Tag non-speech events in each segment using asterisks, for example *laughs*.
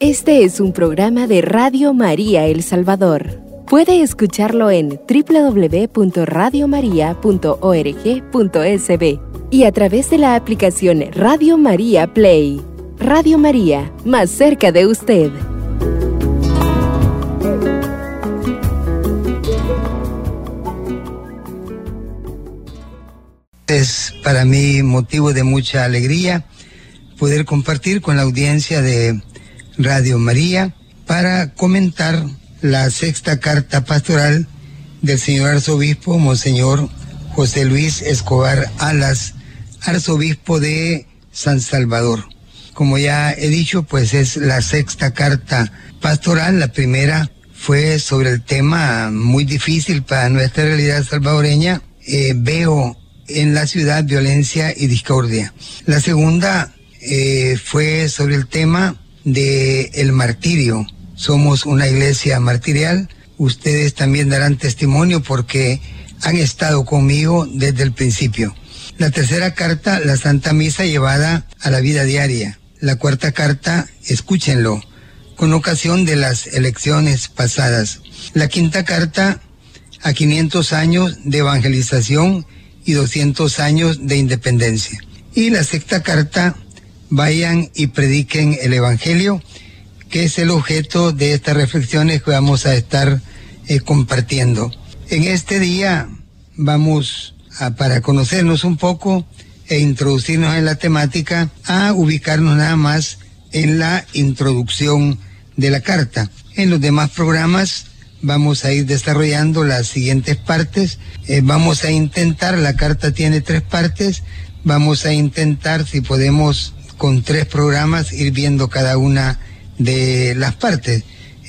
Este es un programa de Radio María El Salvador. Puede escucharlo en www.radiomaria.org.sb y a través de la aplicación Radio María Play. Radio María, más cerca de usted. Es para mí motivo de mucha alegría poder compartir con la audiencia de Radio María para comentar la sexta carta pastoral del señor arzobispo Monseñor José Luis Escobar Alas, arzobispo de San Salvador. Como ya he dicho, pues es la sexta carta pastoral. La primera fue sobre el tema muy difícil para nuestra realidad salvadoreña. Eh, veo en la ciudad violencia y discordia. La segunda eh, fue sobre el tema de el martirio. Somos una iglesia martirial. Ustedes también darán testimonio porque han estado conmigo desde el principio. La tercera carta, la Santa Misa llevada a la vida diaria. La cuarta carta, escúchenlo, con ocasión de las elecciones pasadas. La quinta carta, a 500 años de evangelización y 200 años de independencia. Y la sexta carta, vayan y prediquen el Evangelio, que es el objeto de estas reflexiones que vamos a estar eh, compartiendo. En este día vamos a, para conocernos un poco e introducirnos en la temática, a ubicarnos nada más en la introducción de la carta. En los demás programas vamos a ir desarrollando las siguientes partes. Eh, vamos a intentar, la carta tiene tres partes, vamos a intentar si podemos con tres programas ir viendo cada una de las partes.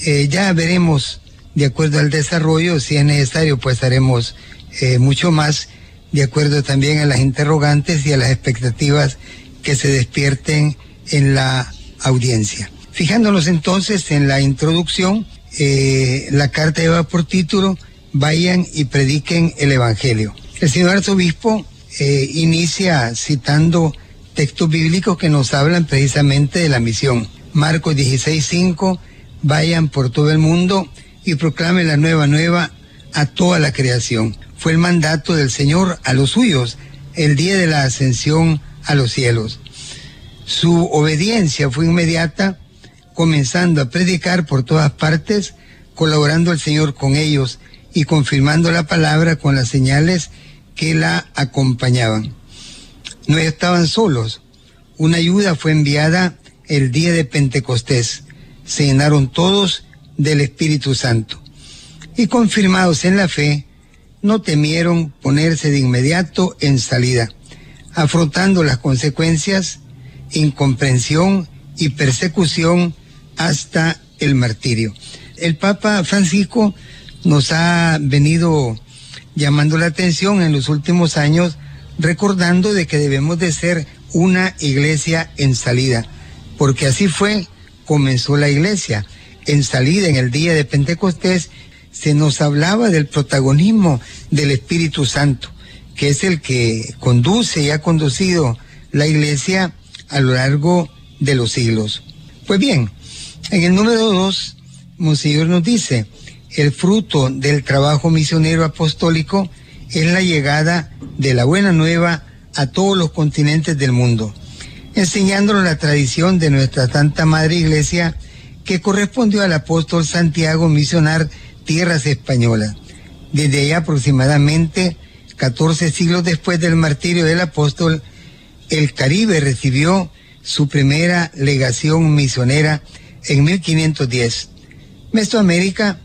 Eh, ya veremos, de acuerdo al desarrollo, si es necesario, pues haremos eh, mucho más, de acuerdo también a las interrogantes y a las expectativas que se despierten en la audiencia. Fijándonos entonces en la introducción, eh, la carta lleva por título, vayan y prediquen el Evangelio. El señor arzobispo inicia citando textos bíblicos que nos hablan precisamente de la misión. Marcos 16:5, vayan por todo el mundo y proclamen la nueva nueva a toda la creación. Fue el mandato del Señor a los suyos el día de la ascensión a los cielos. Su obediencia fue inmediata, comenzando a predicar por todas partes, colaborando el Señor con ellos y confirmando la palabra con las señales que la acompañaban no estaban solos. Una ayuda fue enviada el día de Pentecostés. Se llenaron todos del Espíritu Santo. Y confirmados en la fe, no temieron ponerse de inmediato en salida, afrontando las consecuencias, incomprensión y persecución hasta el martirio. El Papa Francisco nos ha venido llamando la atención en los últimos años recordando de que debemos de ser una iglesia en salida, porque así fue, comenzó la iglesia. En salida, en el día de Pentecostés, se nos hablaba del protagonismo del Espíritu Santo, que es el que conduce y ha conducido la iglesia a lo largo de los siglos. Pues bien, en el número dos, Monseñor nos dice, el fruto del trabajo misionero apostólico es la llegada de la buena nueva a todos los continentes del mundo, enseñándonos la tradición de nuestra Santa Madre Iglesia que correspondió al apóstol Santiago misionar tierras españolas. Desde allá aproximadamente 14 siglos después del martirio del apóstol, el Caribe recibió su primera legación misionera en 1510. Mesoamérica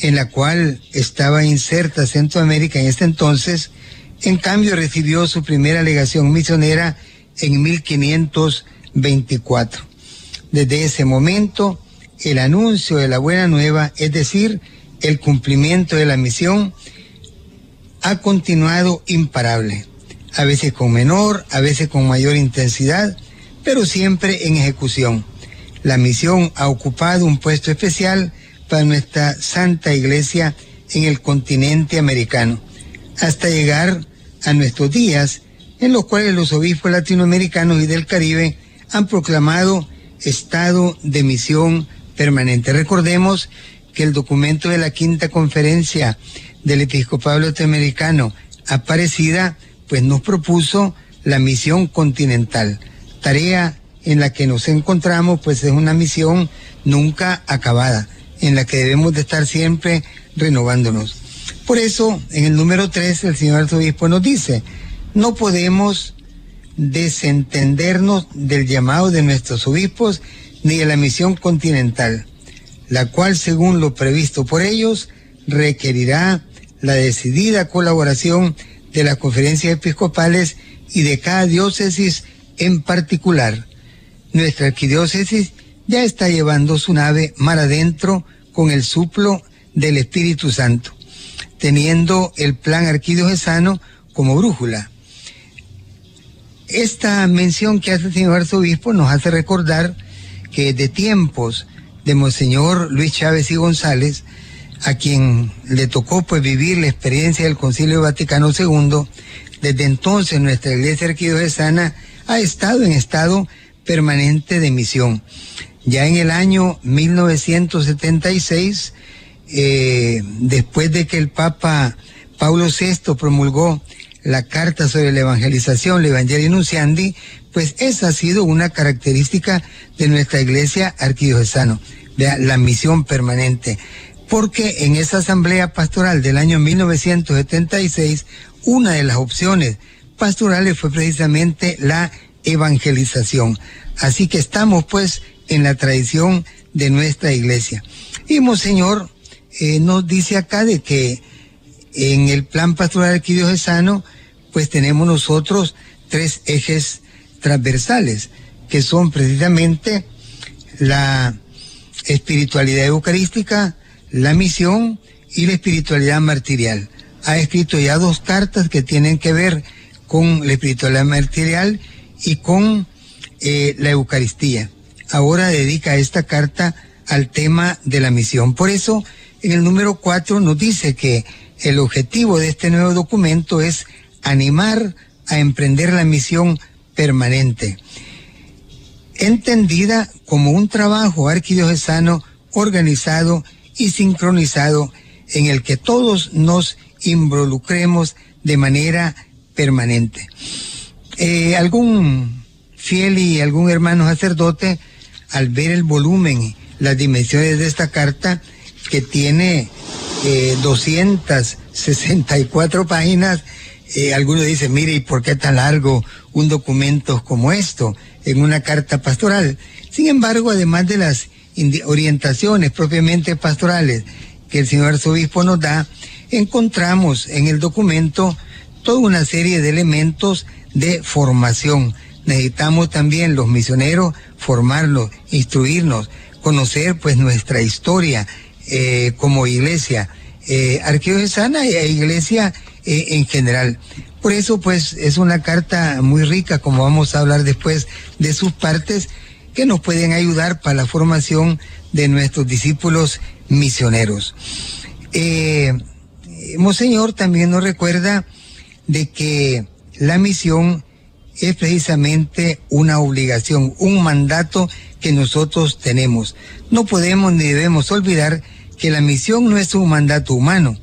en la cual estaba inserta Centroamérica en este entonces, en cambio recibió su primera legación misionera en 1524. Desde ese momento, el anuncio de la buena nueva, es decir, el cumplimiento de la misión, ha continuado imparable, a veces con menor, a veces con mayor intensidad, pero siempre en ejecución. La misión ha ocupado un puesto especial para nuestra Santa Iglesia en el continente americano, hasta llegar a nuestros días, en los cuales los obispos latinoamericanos y del Caribe han proclamado estado de misión permanente. Recordemos que el documento de la quinta conferencia del episcopado latinoamericano Aparecida, pues nos propuso la misión continental, tarea en la que nos encontramos, pues es una misión nunca acabada, en la que debemos de estar siempre renovándonos. Por eso, en el número 3, el señor arzobispo nos dice, no podemos desentendernos del llamado de nuestros obispos ni de la misión continental, la cual, según lo previsto por ellos, requerirá la decidida colaboración de las conferencias episcopales y de cada diócesis en particular. Nuestra arquidiócesis ya está llevando su nave mar adentro con el suplo del Espíritu Santo, teniendo el plan arquidiocesano como brújula. Esta mención que hace el señor arzobispo nos hace recordar que de tiempos de Monseñor Luis Chávez y González, a quien le tocó pues vivir la experiencia del Concilio Vaticano II, desde entonces nuestra iglesia arquidiocesana ha estado en estado permanente de misión. Ya en el año 1976, eh, después de que el Papa Paulo VI promulgó la carta sobre la evangelización, la Evangelii Nunciandi, pues esa ha sido una característica de nuestra iglesia arquidiocesana, la misión permanente. Porque en esa asamblea pastoral del año 1976, una de las opciones pastorales fue precisamente la evangelización. Así que estamos pues en la tradición de nuestra iglesia. Y Monseñor eh, nos dice acá de que en el plan pastoral arquidiocesano, pues tenemos nosotros tres ejes transversales, que son precisamente la espiritualidad eucarística, la misión y la espiritualidad martirial. Ha escrito ya dos cartas que tienen que ver con la espiritualidad martirial y con eh, la Eucaristía. Ahora dedica esta carta al tema de la misión. Por eso, en el número cuatro nos dice que el objetivo de este nuevo documento es animar a emprender la misión permanente, entendida como un trabajo arquidiocesano organizado y sincronizado en el que todos nos involucremos de manera permanente. Eh, algún fiel y algún hermano sacerdote, al ver el volumen, las dimensiones de esta carta, que tiene 264 eh, páginas, eh, algunos dicen, mire, ¿y por qué tan largo un documento como esto en una carta pastoral? Sin embargo, además de las orientaciones propiamente pastorales que el señor arzobispo nos da, encontramos en el documento toda una serie de elementos de formación. Necesitamos también los misioneros formarlos, instruirnos, conocer pues nuestra historia eh, como iglesia eh, arquidiocesana e iglesia eh, en general. Por eso, pues, es una carta muy rica, como vamos a hablar después de sus partes, que nos pueden ayudar para la formación de nuestros discípulos misioneros. Eh, Monseñor también nos recuerda de que la misión es precisamente una obligación, un mandato que nosotros tenemos. No podemos ni debemos olvidar que la misión no es un mandato humano,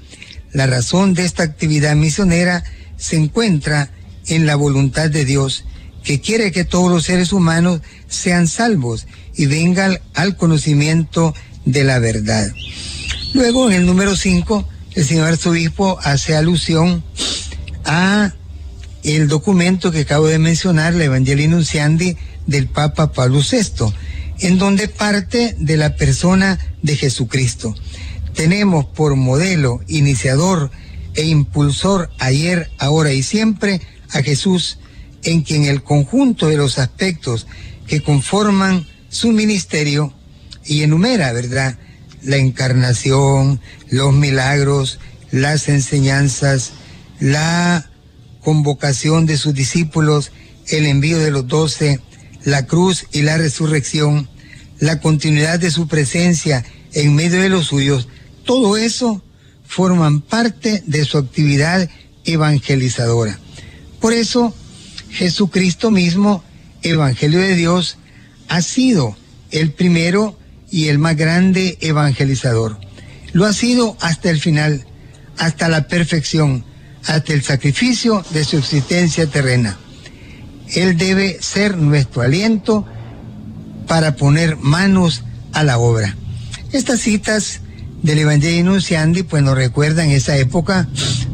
la razón de esta actividad misionera se encuentra en la voluntad de Dios, que quiere que todos los seres humanos sean salvos y vengan al conocimiento de la verdad. Luego, en el número 5, el señor arzobispo hace alusión a el documento que acabo de mencionar, la Evangelii Nunciandi del Papa Pablo VI, en donde parte de la persona de Jesucristo tenemos por modelo, iniciador e impulsor ayer, ahora y siempre a Jesús, en quien el conjunto de los aspectos que conforman su ministerio y enumera, ¿verdad? La encarnación, los milagros, las enseñanzas, la convocación de sus discípulos, el envío de los doce, la cruz y la resurrección, la continuidad de su presencia en medio de los suyos, todo eso forman parte de su actividad evangelizadora. Por eso Jesucristo mismo, Evangelio de Dios, ha sido el primero y el más grande evangelizador. Lo ha sido hasta el final, hasta la perfección, hasta el sacrificio de su existencia terrena. Él debe ser nuestro aliento para poner manos a la obra. Estas citas del Evangelio Nunciandi pues nos recuerdan esa época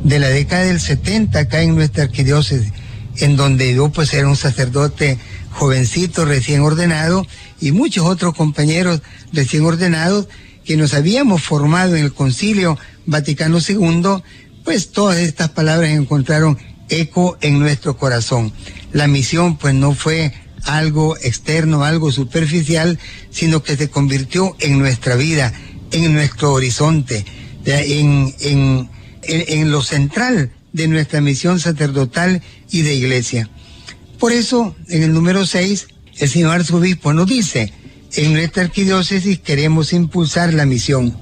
de la década del 70 acá en nuestra arquidiócesis, en donde yo pues era un sacerdote jovencito recién ordenado y muchos otros compañeros recién ordenados que nos habíamos formado en el Concilio Vaticano II, pues todas estas palabras encontraron eco en nuestro corazón. La misión pues no fue algo externo, algo superficial, sino que se convirtió en nuestra vida, en nuestro horizonte, en, lo central de nuestra misión sacerdotal y de iglesia. Por eso, en el número 6, el señor arzobispo nos dice, en nuestra arquidiócesis queremos impulsar la misión.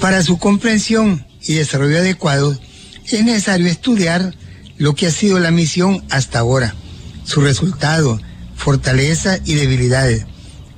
Para su comprensión y desarrollo adecuado, es necesario estudiar lo que ha sido la misión hasta ahora, su resultado, fortaleza y debilidades.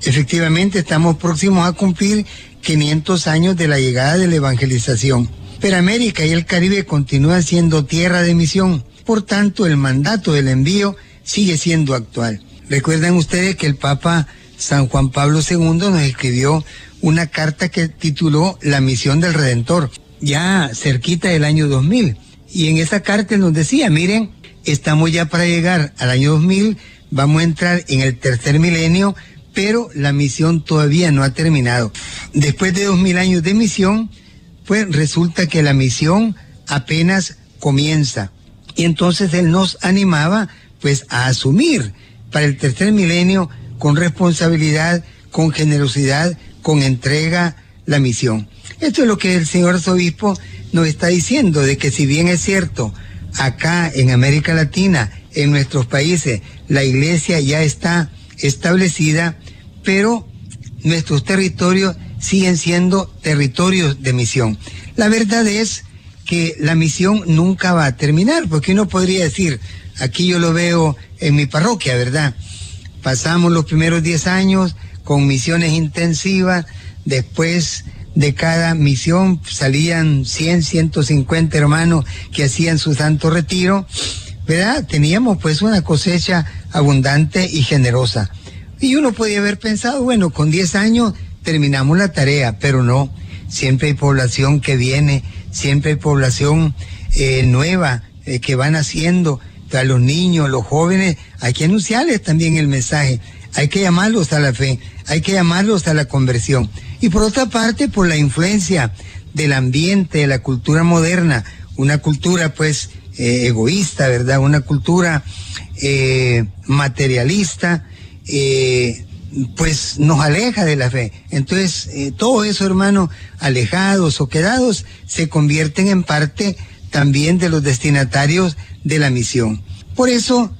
Efectivamente, estamos próximos a cumplir 500 años de la llegada de la evangelización. Pero América y el Caribe continúan siendo tierra de misión. Por tanto, el mandato del envío sigue siendo actual. Recuerden ustedes que el Papa San Juan Pablo II nos escribió una carta que tituló La misión del Redentor, ya cerquita del año 2000. Y en esa carta nos decía, miren, estamos ya para llegar al año 2000, vamos a entrar en el tercer milenio, pero la misión todavía no ha terminado. Después de dos mil años de misión, pues resulta que la misión apenas comienza. Y entonces él nos animaba pues a asumir para el tercer milenio con responsabilidad, con generosidad, con entrega la misión. Esto es lo que el señor arzobispo nos está diciendo, de que si bien es cierto, acá en América Latina, en nuestros países, la iglesia ya está establecida, pero nuestros territorios siguen siendo territorios de misión. La verdad es que la misión nunca va a terminar, porque uno podría decir, aquí yo lo veo en mi parroquia, ¿verdad? Pasamos los primeros 10 años con misiones intensivas, después de cada misión salían 100, 150 hermanos que hacían su santo retiro, ¿verdad? Teníamos pues una cosecha abundante y generosa. Y uno podía haber pensado, bueno, con 10 años terminamos la tarea, pero no. Siempre hay población que viene, siempre hay población eh, nueva eh, que van haciendo. A los niños, los jóvenes, hay que anunciarles también el mensaje. Hay que llamarlos a la fe, hay que llamarlos a la conversión. Y por otra parte, por la influencia del ambiente, de la cultura moderna, una cultura pues eh, egoísta, ¿verdad? Una cultura materialista, eh, pues nos aleja de la fe. Entonces, eh, todo eso, hermano, alejados o quedados, se convierten en parte también de los destinatarios de la misión. Por eso,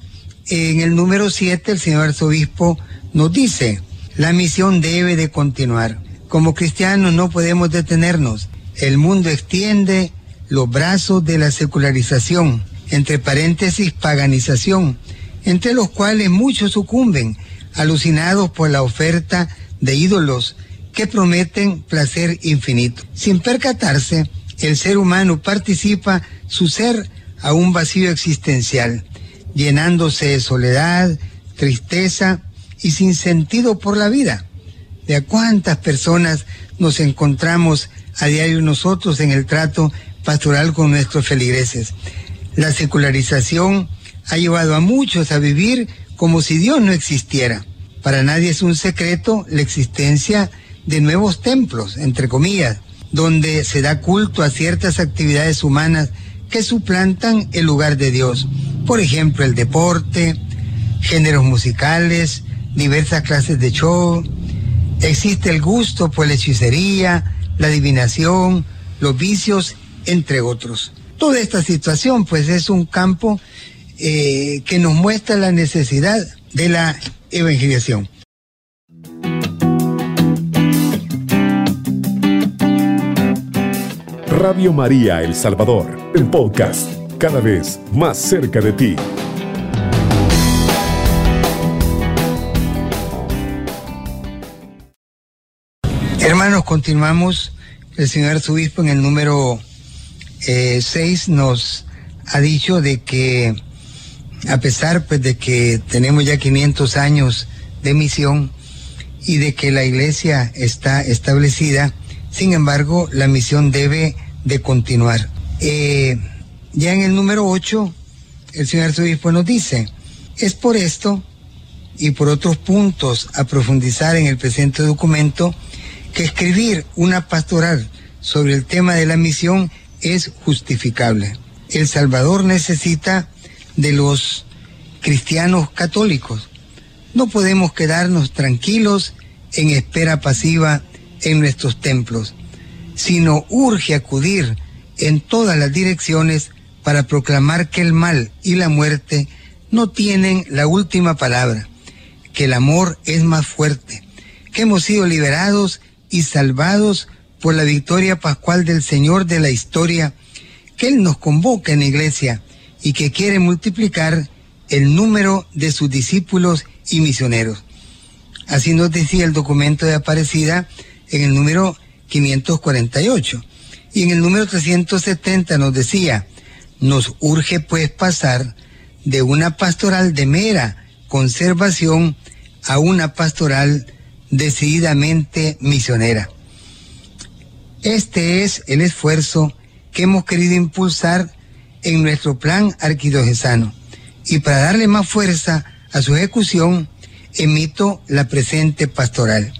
en el número 7, el señor arzobispo nos dice, la misión debe de continuar. Como cristianos no podemos detenernos. El mundo extiende los brazos de la secularización, entre paréntesis paganización, entre los cuales muchos sucumben alucinados por la oferta de ídolos que prometen placer infinito. Sin percatarse, el ser humano participa su ser a un vacío existencial, llenándose de soledad, tristeza y sin sentido por la vida. ¿De a cuántas personas nos encontramos a diario nosotros en el trato pastoral con nuestros feligreses? La secularización ha llevado a muchos a vivir como si Dios no existiera. Para nadie es un secreto la existencia de nuevos templos, entre comillas, donde se da culto a ciertas actividades humanas que suplantan el lugar de Dios. Por ejemplo, el deporte, géneros musicales, diversas clases de show. Existe el gusto por la hechicería, la adivinación, los vicios, entre otros. Toda esta situación, pues, es un campo eh, que nos muestra la necesidad de la evangelización. Radio María El Salvador, el podcast, cada vez más cerca de ti. Continuamos. El señor arzobispo en el número 6 eh, nos ha dicho de que a pesar pues de que tenemos ya 500 años de misión y de que la iglesia está establecida, sin embargo la misión debe de continuar. Eh, ya en el número 8, el señor arzobispo nos dice, es por esto y por otros puntos a profundizar en el presente documento que escribir una pastoral sobre el tema de la misión es justificable. El Salvador necesita de los cristianos católicos. No podemos quedarnos tranquilos en espera pasiva en nuestros templos, sino urge acudir en todas las direcciones para proclamar que el mal y la muerte no tienen la última palabra, que el amor es más fuerte, que hemos sido liberados y salvados por la victoria pascual del Señor de la historia, que Él nos convoca en la iglesia y que quiere multiplicar el número de sus discípulos y misioneros. Así nos decía el documento de Aparecida en el número 548. Y en el número 370 nos decía, nos urge pues pasar de una pastoral de mera conservación a una pastoral decididamente misionera. Este es el esfuerzo que hemos querido impulsar en nuestro plan arquidiocesano y para darle más fuerza a su ejecución emito la presente pastoral.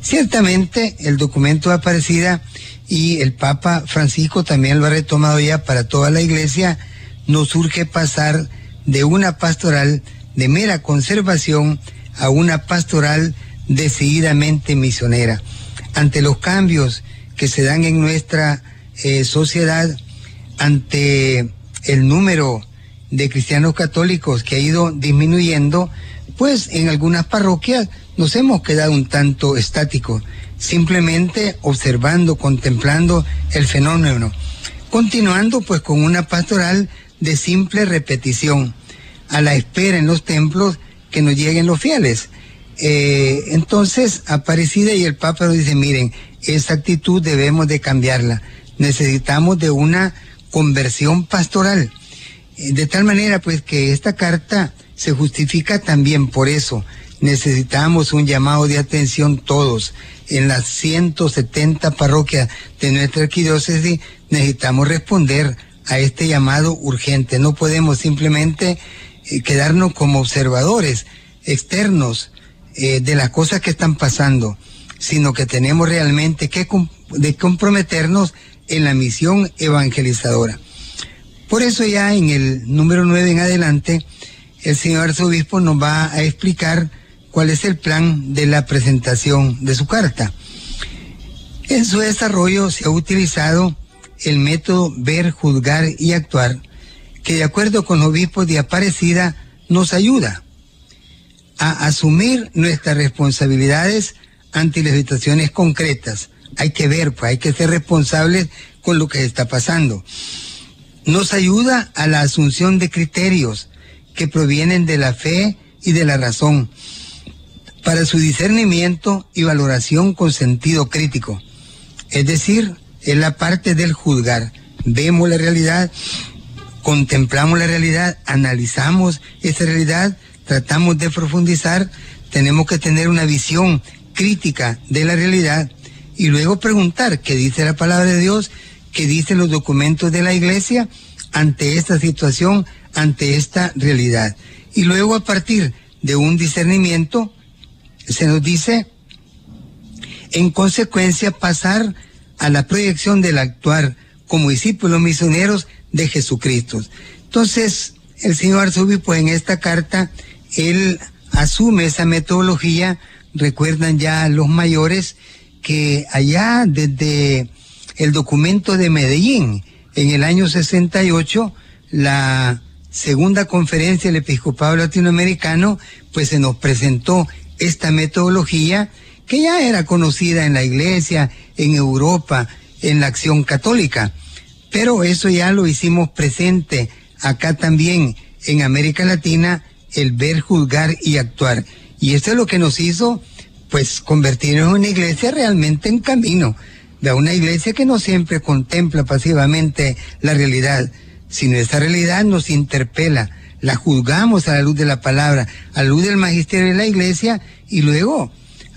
Ciertamente el documento Aparecida y el Papa Francisco también lo ha retomado ya para toda la iglesia, nos urge pasar de una pastoral de mera conservación a una pastoral decididamente misionera. Ante los cambios que se dan en nuestra eh, sociedad, ante el número de cristianos católicos que ha ido disminuyendo, pues en algunas parroquias nos hemos quedado un tanto estáticos, simplemente observando, contemplando el fenómeno, continuando pues con una pastoral de simple repetición, a la espera en los templos que nos lleguen los fieles. Eh, entonces, Aparecida y el Papa nos dicen, miren, esa actitud debemos de cambiarla. Necesitamos de una conversión pastoral. Eh, de tal manera, pues, que esta carta se justifica también por eso. Necesitamos un llamado de atención todos. En las 170 parroquias de nuestra arquidiócesis necesitamos responder a este llamado urgente. No podemos simplemente eh, quedarnos como observadores externos eh, de las cosas que están pasando, sino que tenemos realmente que de comprometernos en la misión evangelizadora. Por eso ya en el número 9 en adelante, el señor arzobispo nos va a explicar cuál es el plan de la presentación de su carta. En su desarrollo se ha utilizado el método ver, juzgar y actuar, que de acuerdo con los obispos de Aparecida nos ayuda a asumir nuestras responsabilidades ante las situaciones concretas. Hay que ver, pues hay que ser responsables con lo que está pasando. Nos ayuda a la asunción de criterios que provienen de la fe y de la razón para su discernimiento y valoración con sentido crítico. Es decir, es la parte del juzgar. Vemos la realidad, contemplamos la realidad, analizamos esa realidad tratamos de profundizar, tenemos que tener una visión crítica de la realidad y luego preguntar qué dice la palabra de Dios, qué dicen los documentos de la iglesia ante esta situación, ante esta realidad. Y luego a partir de un discernimiento, se nos dice, en consecuencia, pasar a la proyección del actuar como discípulos misioneros de Jesucristo. Entonces, el señor arzobispo en esta carta él asume esa metodología, recuerdan ya los mayores que allá desde el documento de Medellín, en el año 68, la segunda conferencia del episcopado latinoamericano, pues se nos presentó esta metodología que ya era conocida en la iglesia, en Europa, en la acción católica. Pero eso ya lo hicimos presente acá también en América Latina el ver, juzgar y actuar. Y eso es lo que nos hizo pues convertirnos en una iglesia realmente en camino, de una iglesia que no siempre contempla pasivamente la realidad, sino esa realidad nos interpela, la juzgamos a la luz de la palabra, a la luz del magisterio de la iglesia y luego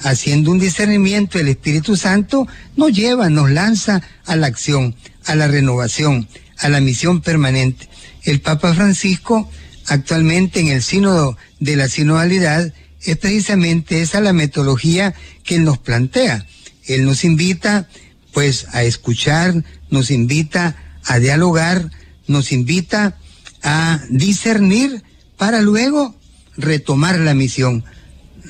haciendo un discernimiento el Espíritu Santo, nos lleva, nos lanza a la acción, a la renovación, a la misión permanente. El Papa Francisco, actualmente en el sínodo de la sinodalidad, es precisamente esa la metodología que él nos plantea. Él nos invita, pues, a escuchar, nos invita a dialogar, nos invita a discernir para luego retomar la misión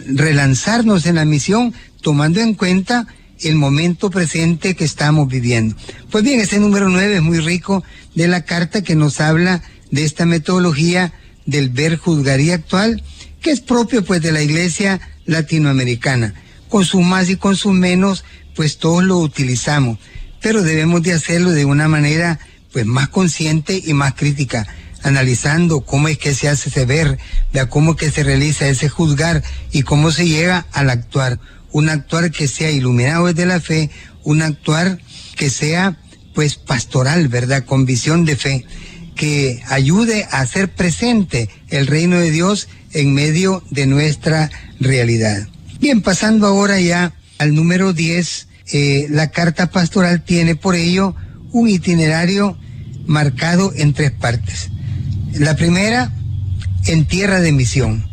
relanzarnos en la misión tomando en cuenta el momento presente que estamos viviendo. Pues bien, ese número 9 es muy rico de la carta que nos habla de esta metodología del ver juzgaría actual, que es propio pues de la iglesia latinoamericana. Con sus más y con sus menos, pues todos lo utilizamos, pero debemos de hacerlo de una manera pues más consciente y más crítica analizando cómo es que se hace ese ver, de cómo que se realiza ese juzgar y cómo se llega al actuar. Un actuar que sea iluminado desde la fe, un actuar que sea pues pastoral, ¿verdad? Con visión de fe, que ayude a hacer presente el reino de Dios en medio de nuestra realidad. Bien, pasando ahora ya al número 10, eh, la carta pastoral tiene por ello un itinerario marcado en tres partes. La primera, en tierra de misión.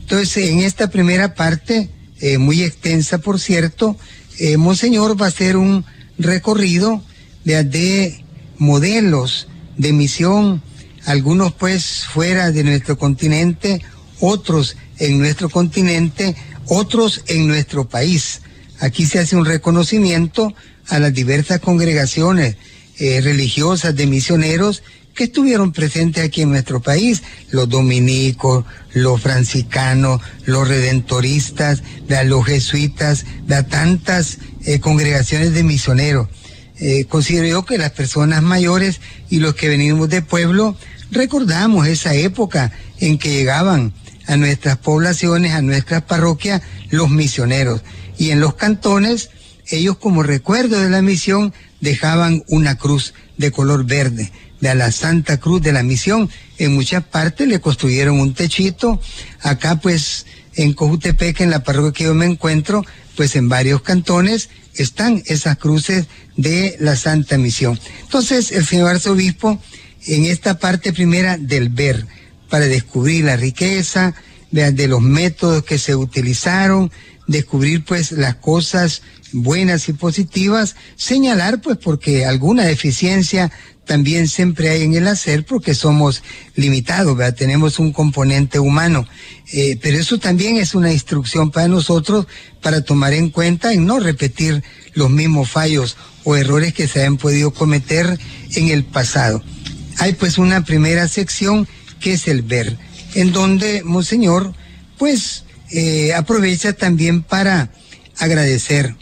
Entonces, en esta primera parte, eh, muy extensa por cierto, eh, Monseñor va a hacer un recorrido de, de modelos de misión, algunos pues fuera de nuestro continente, otros en nuestro continente, otros en nuestro país. Aquí se hace un reconocimiento a las diversas congregaciones eh, religiosas de misioneros que estuvieron presentes aquí en nuestro país, los dominicos, los franciscanos, los redentoristas, los jesuitas, de tantas eh, congregaciones de misioneros. Eh, considero yo que las personas mayores y los que venimos de pueblo recordamos esa época en que llegaban a nuestras poblaciones, a nuestras parroquias, los misioneros. Y en los cantones, ellos como recuerdo de la misión dejaban una cruz de color verde de la Santa Cruz de la Misión. En muchas partes le construyeron un techito. Acá pues en Cojutepec, en la parroquia que yo me encuentro, pues en varios cantones están esas cruces de la Santa Misión. Entonces el señor arzobispo en esta parte primera del ver, para descubrir la riqueza, de, de los métodos que se utilizaron, descubrir pues las cosas buenas y positivas, señalar pues porque alguna deficiencia también siempre hay en el hacer porque somos limitados, tenemos un componente humano. Eh, pero eso también es una instrucción para nosotros para tomar en cuenta y no repetir los mismos fallos o errores que se han podido cometer en el pasado. Hay pues una primera sección que es el ver, en donde Monseñor pues eh, aprovecha también para agradecer.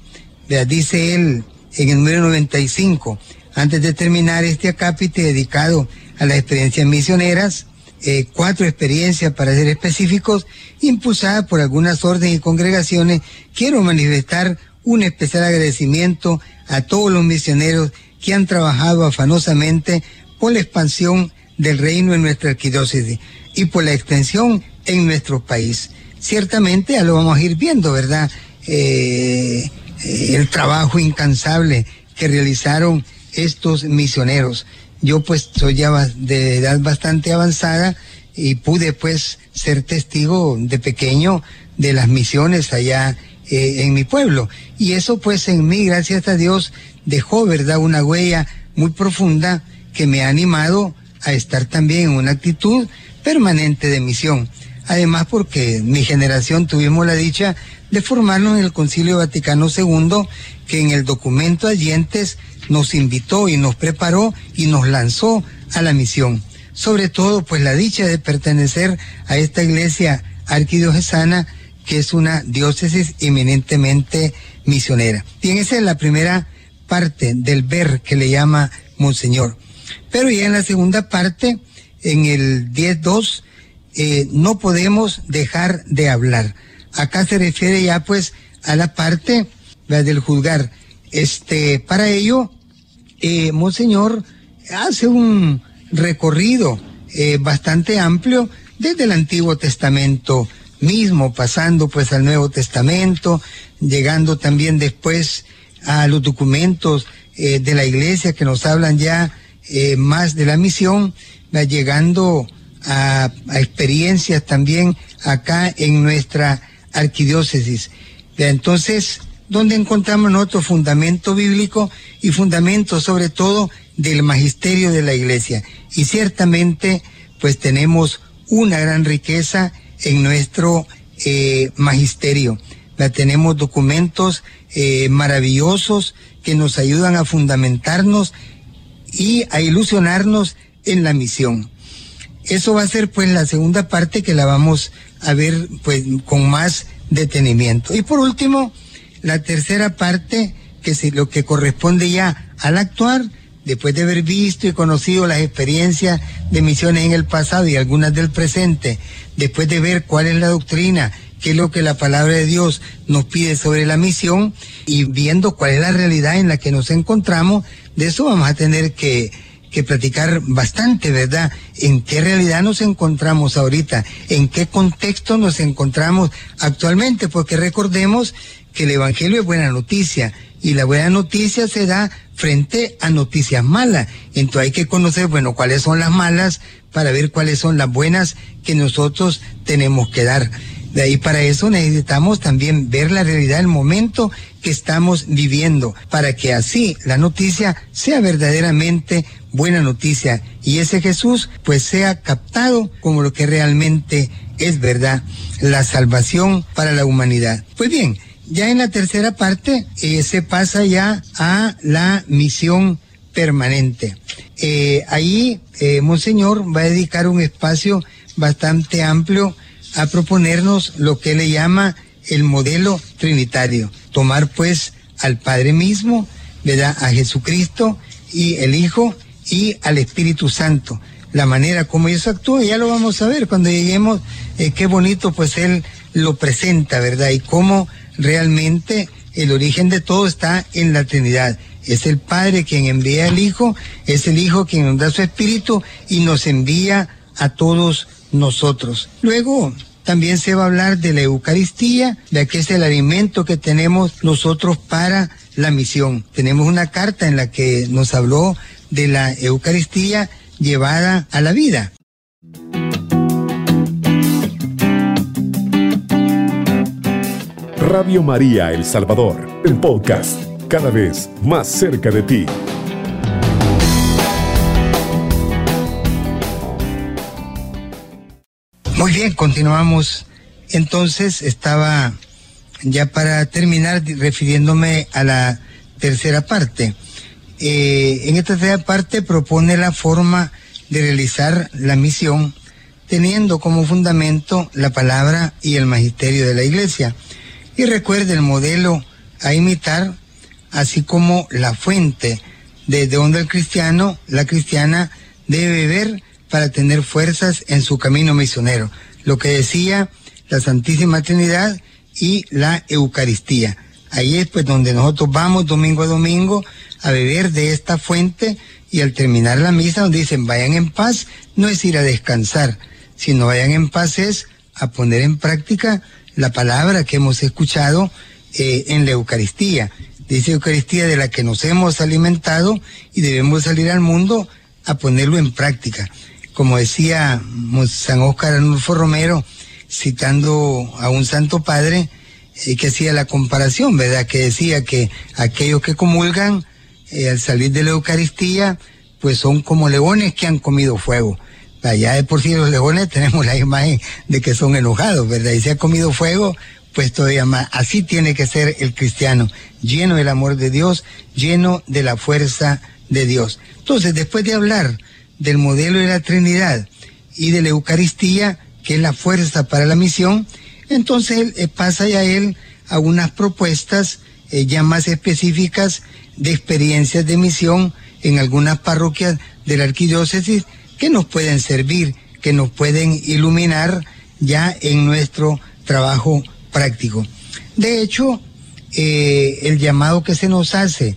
Dice él en el número 95, antes de terminar este acápite dedicado a las experiencias misioneras, eh, cuatro experiencias para ser específicos, impulsadas por algunas órdenes y congregaciones, quiero manifestar un especial agradecimiento a todos los misioneros que han trabajado afanosamente por la expansión del reino en nuestra arquidiócesis y por la extensión en nuestro país. Ciertamente ya lo vamos a ir viendo, ¿verdad? Eh, eh, el trabajo incansable que realizaron estos misioneros. Yo pues soy ya de edad bastante avanzada y pude pues ser testigo de pequeño de las misiones allá eh, en mi pueblo. Y eso pues en mí, gracias a Dios, dejó, ¿verdad?, una huella muy profunda que me ha animado a estar también en una actitud permanente de misión. Además porque mi generación tuvimos la dicha de formarnos en el Concilio Vaticano II, que en el documento Allentes nos invitó y nos preparó y nos lanzó a la misión. Sobre todo, pues la dicha de pertenecer a esta iglesia arquidiocesana, que es una diócesis eminentemente misionera. Bien, esa es la primera parte del ver que le llama Monseñor. Pero ya en la segunda parte, en el 10.2, eh, no podemos dejar de hablar. Acá se refiere ya pues a la parte del juzgar. Este, para ello, eh, Monseñor hace un recorrido eh, bastante amplio desde el Antiguo Testamento mismo, pasando pues al Nuevo Testamento, llegando también después a los documentos eh, de la iglesia que nos hablan ya más de la misión, llegando a, a, experiencias también acá en nuestra arquidiócesis. Entonces, donde encontramos nosotros fundamento bíblico y fundamento sobre todo del magisterio de la iglesia. Y ciertamente, pues tenemos una gran riqueza en nuestro eh, magisterio. La tenemos documentos eh, maravillosos que nos ayudan a fundamentarnos y a ilusionarnos en la misión. Eso va a ser pues la segunda parte que la vamos a ver pues con más detenimiento. Y por último, la tercera parte, que es lo que corresponde ya al actuar, después de haber visto y conocido las experiencias de misiones en el pasado y algunas del presente, después de ver cuál es la doctrina, qué es lo que la palabra de Dios nos pide sobre la misión y viendo cuál es la realidad en la que nos encontramos, de eso vamos a tener que, que platicar bastante, ¿verdad? En qué realidad nos encontramos ahorita, en qué contexto nos encontramos actualmente, porque recordemos que el Evangelio es buena noticia y la buena noticia se da frente a noticias malas. Entonces hay que conocer, bueno, cuáles son las malas para ver cuáles son las buenas que nosotros tenemos que dar. De ahí para eso necesitamos también ver la realidad del momento que estamos viviendo, para que así la noticia sea verdaderamente buena noticia y ese Jesús pues sea captado como lo que realmente es verdad, la salvación para la humanidad. Pues bien, ya en la tercera parte eh, se pasa ya a la misión permanente. Eh, ahí eh, Monseñor va a dedicar un espacio bastante amplio a proponernos lo que le llama el modelo trinitario. Tomar pues al Padre mismo, ¿verdad? A Jesucristo y el Hijo y al Espíritu Santo. La manera como ellos actúan, ya lo vamos a ver cuando lleguemos, eh, qué bonito pues Él lo presenta, ¿verdad? Y cómo realmente el origen de todo está en la Trinidad. Es el Padre quien envía al Hijo, es el Hijo quien da su Espíritu y nos envía a todos nosotros. Luego, también se va a hablar de la Eucaristía, ya que es el alimento que tenemos nosotros para la misión. Tenemos una carta en la que nos habló de la Eucaristía llevada a la vida. Radio María El Salvador, el podcast, cada vez más cerca de ti. Muy bien, continuamos. Entonces estaba ya para terminar refiriéndome a la tercera parte. Eh, en esta tercera parte propone la forma de realizar la misión teniendo como fundamento la palabra y el magisterio de la iglesia. Y recuerde el modelo a imitar, así como la fuente desde donde el cristiano, la cristiana, debe beber para tener fuerzas en su camino misionero. Lo que decía la Santísima Trinidad y la Eucaristía. Ahí es pues donde nosotros vamos domingo a domingo a beber de esta fuente y al terminar la misa donde dicen vayan en paz, no es ir a descansar, sino vayan en paz es a poner en práctica la palabra que hemos escuchado eh, en la Eucaristía. Dice Eucaristía de la que nos hemos alimentado y debemos salir al mundo a ponerlo en práctica. Como decía San Óscar Arnulfo Romero, citando a un santo padre, eh, que hacía la comparación, ¿verdad? Que decía que aquellos que comulgan eh, al salir de la Eucaristía, pues son como leones que han comido fuego. Allá de por sí los leones *laughs* tenemos la imagen de que son enojados, ¿verdad? Y se ha comido fuego, pues todavía más. Así tiene que ser el cristiano, lleno del amor de Dios, lleno de la fuerza de Dios. Entonces, después de hablar del modelo de la Trinidad y de la Eucaristía, que es la fuerza para la misión, entonces eh, pasa ya él a unas propuestas eh, ya más específicas de experiencias de misión en algunas parroquias de la arquidiócesis que nos pueden servir, que nos pueden iluminar ya en nuestro trabajo práctico. De hecho, eh, el llamado que se nos hace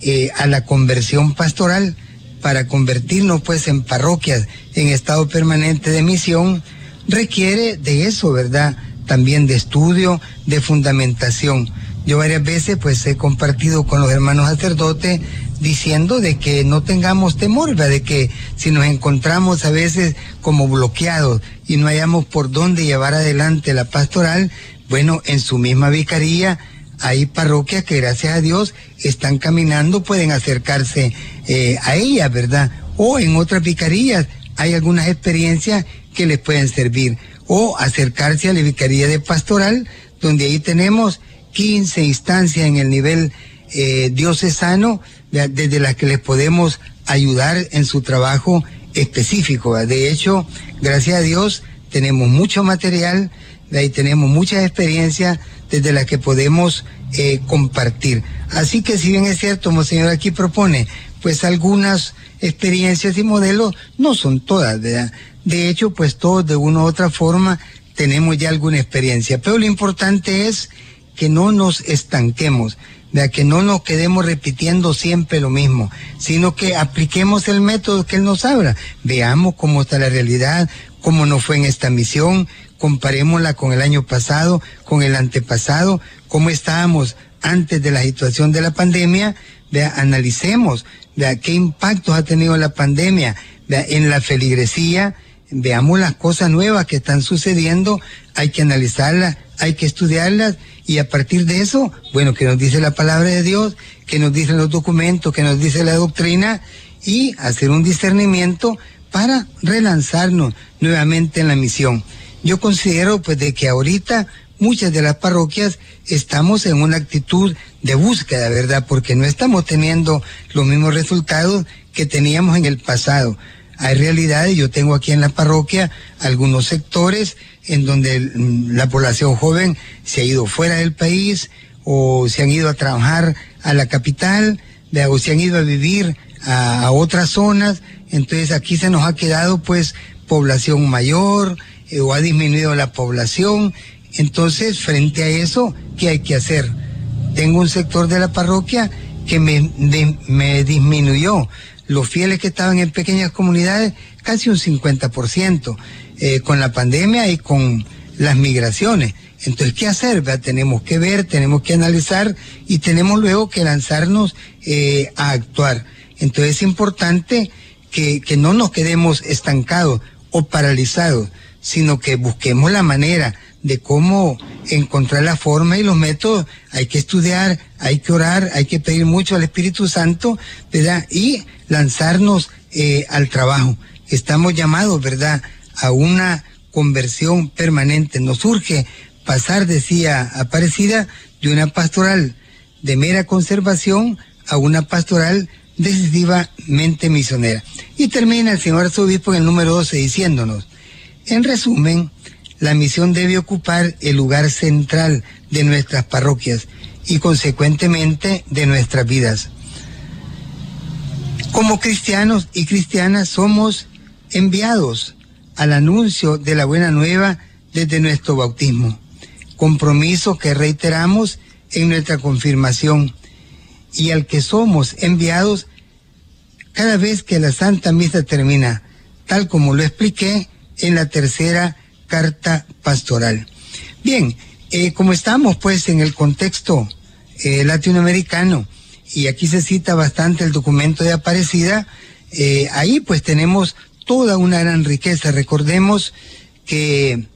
eh, a la conversión pastoral para convertirnos pues en parroquias en estado permanente de misión requiere de eso, ¿verdad? También de estudio, de fundamentación. Yo varias veces pues he compartido con los hermanos sacerdotes diciendo de que no tengamos temor, ¿verdad? de que si nos encontramos a veces como bloqueados y no hayamos por dónde llevar adelante la pastoral, bueno, en su misma vicaría hay parroquias que gracias a Dios están caminando, pueden acercarse eh, a ella, ¿verdad? O en otras vicarías hay algunas experiencias que les pueden servir. O acercarse a la vicaría de pastoral, donde ahí tenemos 15 instancias en el nivel eh, diocesano, desde las que les podemos ayudar en su trabajo específico. De hecho, gracias a Dios, tenemos mucho material, ahí tenemos muchas experiencias desde las que podemos eh, compartir. Así que si bien es cierto, Monseñor aquí propone, pues algunas experiencias y modelos, no son todas. De hecho, pues todos de una u otra forma tenemos ya alguna experiencia, pero lo importante es que no nos estanquemos, de que no nos quedemos repitiendo siempre lo mismo, sino que apliquemos el método que Él nos habla. Veamos cómo está la realidad, cómo nos fue en esta misión, comparémosla con el año pasado, con el antepasado, cómo estábamos antes de la situación de la pandemia, vea, analicemos vea, qué impactos ha tenido la pandemia en la feligresía, veamos las cosas nuevas que están sucediendo, hay que analizarlas, hay que estudiarlas y a partir de eso, bueno, que nos dice la palabra de Dios, que nos dicen los documentos, que nos dice la doctrina y hacer un discernimiento para relanzarnos nuevamente en la misión. Yo considero pues de que ahorita muchas de las parroquias estamos en una actitud de búsqueda, ¿verdad? Porque no estamos teniendo los mismos resultados que teníamos en el pasado. Hay realidades, yo tengo aquí en la parroquia algunos sectores en donde mm, la población joven se ha ido fuera del país o se han ido a trabajar a la capital o se han ido a vivir a, otras zonas. Entonces aquí se nos ha quedado pues población mayor eh, o ha disminuido la población. Entonces, frente a eso, ¿qué hay que hacer? Tengo un sector de la parroquia que me disminuyó los fieles que estaban en pequeñas comunidades, casi un 50%, eh, con la pandemia y con las migraciones. Entonces, ¿qué hacer? Tenemos que ver, tenemos que analizar y tenemos luego que lanzarnos eh, a actuar. Entonces es importante que, que no nos quedemos estancados o paralizados, sino que busquemos la manera de cómo encontrar la forma y los métodos. Hay que estudiar, hay que orar, hay que pedir mucho al Espíritu Santo, ¿verdad? Y lanzarnos eh, al trabajo. Estamos llamados, ¿verdad?, a una conversión permanente. Nos surge pasar, decía Aparecida, de una pastoral de mera conservación a una pastoral decisivamente misionera. Y termina el señor arzobispo en el número 12 diciéndonos, en resumen, la misión debe ocupar el lugar central de nuestras parroquias y consecuentemente de nuestras vidas. Como cristianos y cristianas somos enviados al anuncio de la buena nueva desde nuestro bautismo, compromiso que reiteramos en nuestra confirmación y al que somos enviados cada vez que la Santa Misa termina, tal como lo expliqué en la tercera carta pastoral. Bien, eh, como estamos pues en el contexto eh, latinoamericano y aquí se cita bastante el documento de Aparecida, eh, ahí pues tenemos toda una gran riqueza. Recordemos que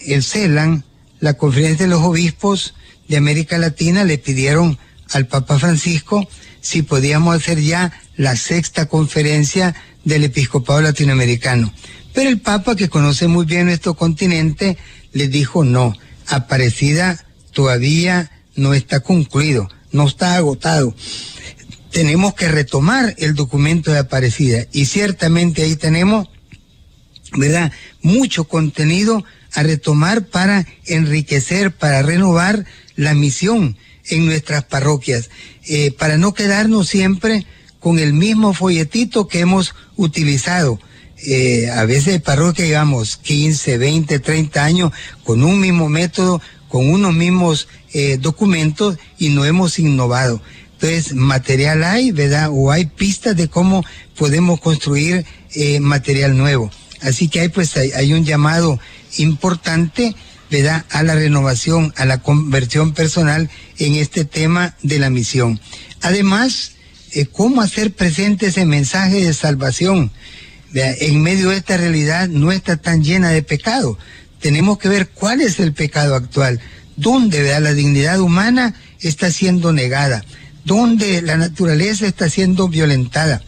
el CELAN, la Conferencia de los Obispos de América Latina, le pidieron al Papa Francisco si podíamos hacer ya la sexta conferencia del episcopado latinoamericano. Pero el Papa, que conoce muy bien nuestro continente, le dijo no, Aparecida todavía no está concluido, no está agotado. Tenemos que retomar el documento de Aparecida y ciertamente ahí tenemos, ¿verdad? Mucho contenido a retomar para enriquecer, para renovar la misión en nuestras parroquias, eh, para no quedarnos siempre con el mismo folletito que hemos utilizado eh, a veces parroquia llevamos 15, 20, 30 años con un mismo método, con unos mismos eh, documentos y no hemos innovado. Entonces, material hay, ¿verdad? O hay pistas de cómo podemos construir eh, material nuevo. Así que hay, pues, hay, un llamado importante, ¿verdad? A la renovación, a la conversión personal en este tema de la misión. Además, eh, cómo hacer presente ese mensaje de salvación. En medio de esta realidad no está tan llena de pecado. Tenemos que ver cuál es el pecado actual, dónde la dignidad humana está siendo negada, dónde la naturaleza está siendo violentada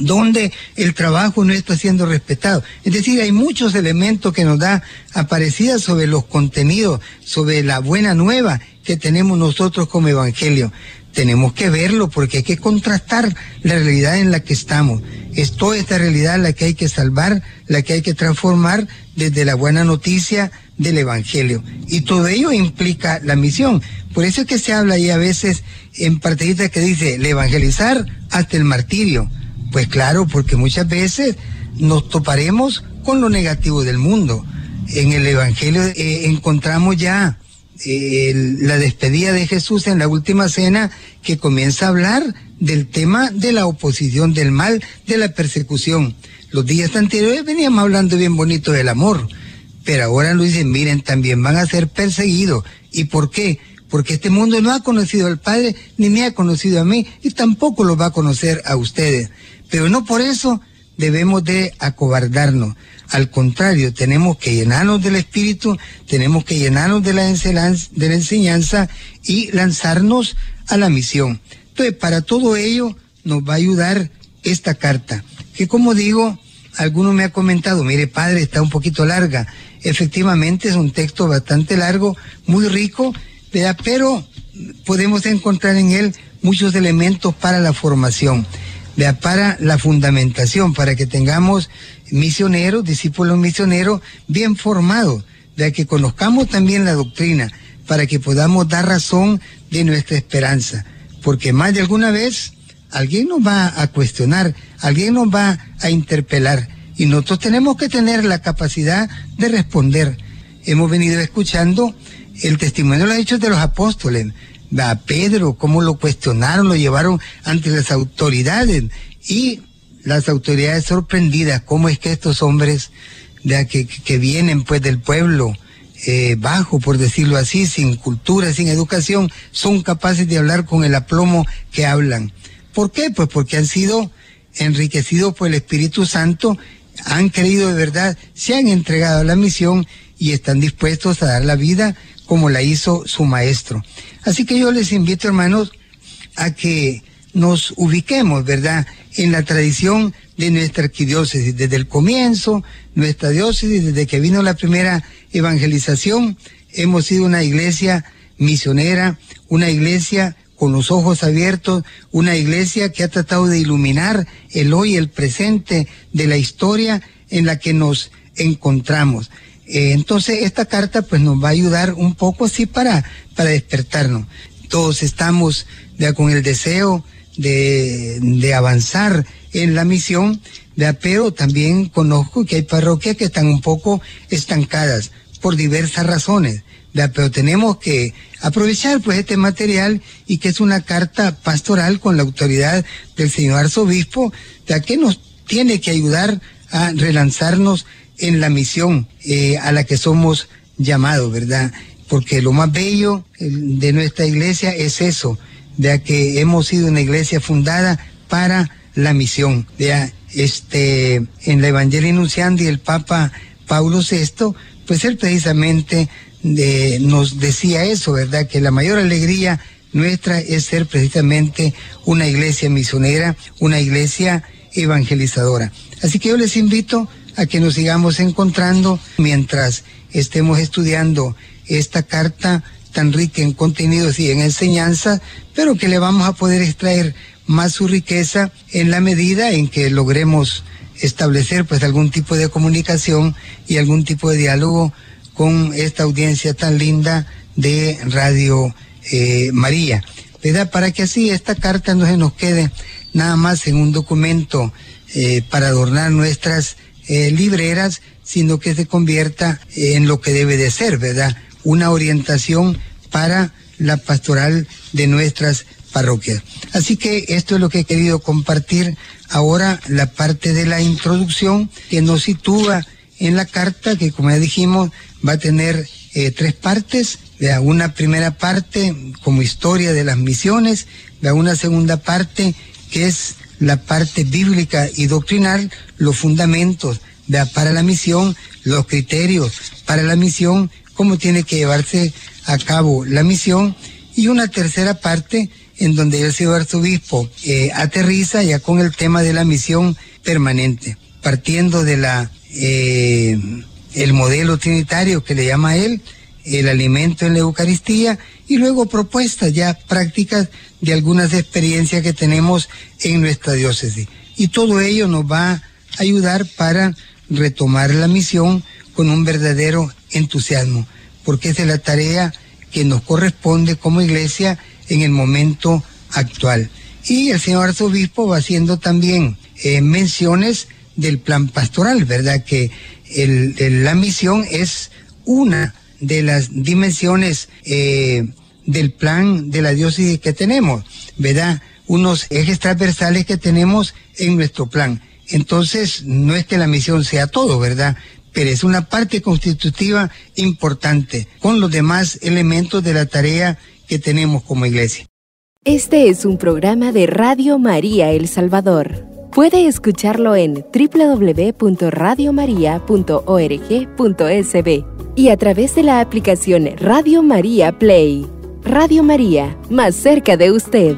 donde el trabajo no está siendo respetado. Es decir, hay muchos elementos que nos da aparecidas sobre los contenidos, sobre la buena nueva que tenemos nosotros como evangelio tenemos que verlo porque hay que contrastar la realidad en la que estamos. Es toda esta realidad la que hay que salvar, la que hay que transformar desde la buena noticia del Evangelio. Y todo ello implica la misión. Por eso es que se habla ahí a veces en partidita que dice, el evangelizar hasta el martirio. Pues claro, porque muchas veces nos toparemos con lo negativo del mundo. En el Evangelio eh, encontramos ya la despedida de Jesús en la última cena que comienza a hablar del tema de la oposición, del mal, de la persecución. Los días anteriores veníamos hablando bien bonito del amor, pero ahora nos dicen, miren, también van a ser perseguidos. ¿Y por qué? Porque este mundo no ha conocido al Padre, ni me ha conocido a mí, y tampoco lo va a conocer a ustedes. Pero no por eso debemos de acobardarnos. Al contrario, tenemos que llenarnos del Espíritu, tenemos que llenarnos de la, de la enseñanza y lanzarnos a la misión. Entonces, para todo ello nos va a ayudar esta carta, que como digo, alguno me ha comentado, mire padre, está un poquito larga. Efectivamente es un texto bastante largo, muy rico, pero podemos encontrar en él muchos elementos para la formación para la fundamentación, para que tengamos misioneros, discípulos misioneros bien formados, de que conozcamos también la doctrina, para que podamos dar razón de nuestra esperanza. Porque más de alguna vez alguien nos va a cuestionar, alguien nos va a interpelar y nosotros tenemos que tener la capacidad de responder. Hemos venido escuchando el testimonio de los hechos de los apóstoles a Pedro, cómo lo cuestionaron, lo llevaron ante las autoridades y las autoridades sorprendidas, cómo es que estos hombres que vienen pues del pueblo eh, bajo, por decirlo así, sin cultura, sin educación, son capaces de hablar con el aplomo que hablan. ¿Por qué? Pues porque han sido enriquecidos por el Espíritu Santo, han creído de verdad, se han entregado a la misión y están dispuestos a dar la vida como la hizo su maestro. Así que yo les invito, hermanos, a que nos ubiquemos, ¿verdad?, en la tradición de nuestra arquidiócesis. Desde el comienzo, nuestra diócesis, desde que vino la primera evangelización, hemos sido una iglesia misionera, una iglesia con los ojos abiertos, una iglesia que ha tratado de iluminar el hoy, el presente de la historia en la que nos encontramos. Eh, entonces esta carta pues nos va a ayudar un poco así para, para despertarnos. Todos estamos ya con el deseo de, de avanzar en la misión, pero también conozco que hay parroquias que están un poco estancadas por diversas razones. Pero tenemos que aprovechar pues este material y que es una carta pastoral con la autoridad del señor arzobispo, ya que nos tiene que ayudar a relanzarnos en la misión eh, a la que somos llamados, ¿verdad? Porque lo más bello de nuestra iglesia es eso, de que hemos sido una iglesia fundada para la misión. De, este, en la Evangelio Nunciandi el Papa Paulo VI, pues él precisamente nos decía eso, ¿verdad? Que la mayor alegría nuestra es ser precisamente una iglesia misionera, una iglesia evangelizadora. Así que yo les invito a que nos sigamos encontrando mientras estemos estudiando esta carta tan rica en contenidos y en enseñanza, pero que le vamos a poder extraer más su riqueza en la medida en que logremos establecer pues algún tipo de comunicación y algún tipo de diálogo con esta audiencia tan linda de Radio eh, María, ¿verdad? Para que así esta carta no se nos quede nada más en un documento eh, para adornar nuestras eh, libreras, sino que se convierta en lo que debe de ser, ¿verdad? una orientación para la pastoral de nuestras parroquias. Así que esto es lo que he querido compartir ahora, la parte de la introducción que nos sitúa en la carta, que como ya dijimos, va a tener eh, tres partes. Una primera parte como historia de las misiones, una segunda parte que es la parte bíblica y doctrinal, los fundamentos para la misión, los criterios para la misión, cómo tiene que llevarse a cabo la misión, y una tercera parte en donde el señor arzobispo eh, aterriza ya con el tema de la misión permanente, partiendo de la eh, el modelo trinitario que le llama a él, el alimento en la Eucaristía, y luego propuestas ya prácticas de algunas experiencias que tenemos en nuestra diócesis. Y todo ello nos va a ayudar para retomar la misión con un verdadero entusiasmo, porque esa es la tarea que nos corresponde como iglesia en el momento actual. Y el señor arzobispo va haciendo también eh, menciones del plan pastoral, ¿verdad? Que la misión es una de las dimensiones eh, del plan de la diócesis que tenemos, ¿verdad? Unos ejes transversales que tenemos en nuestro plan. Entonces, no es que la misión sea todo, ¿verdad? Pero es una parte constitutiva importante con los demás elementos de la tarea que tenemos como iglesia. Este es un programa de Radio María El Salvador. Puede escucharlo en www.radiomaria.org.sb y a través de la aplicación Radio María Play. Radio María, más cerca de usted.